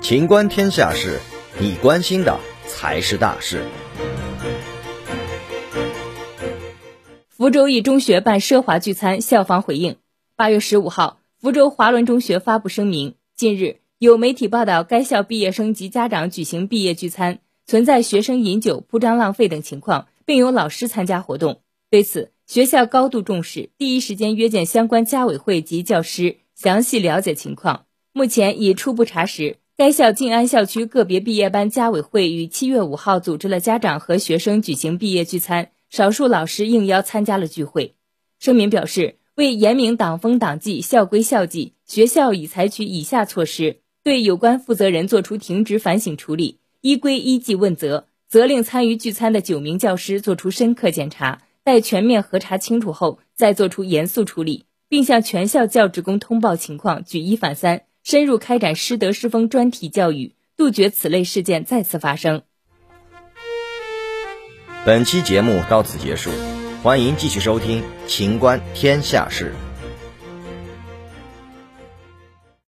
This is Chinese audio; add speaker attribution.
Speaker 1: 情观天下事，你关心的才是大事。
Speaker 2: 福州一中学办奢华聚餐，校方回应。八月十五号，福州华伦中学发布声明：近日有媒体报道，该校毕业生及家长举行毕业聚餐，存在学生饮酒、铺张浪费等情况，并有老师参加活动。对此，学校高度重视，第一时间约见相关家委会及教师，详细了解情况。目前已初步查实，该校静安校区个别毕业班家委会于七月五号组织了家长和学生举行毕业聚餐。少数老师应邀参加了聚会。声明表示，为严明党风党纪、校规校纪，学校已采取以下措施：对有关负责人作出停职反省处理，依规依纪问责；责令参与聚餐的九名教师作出深刻检查，待全面核查清楚后再作出严肃处理，并向全校教职工通报情况，举一反三，深入开展师德师风专题教育，杜绝此类事件再次发生。
Speaker 1: 本期节目到此结束，欢迎继续收听《秦观天下事》。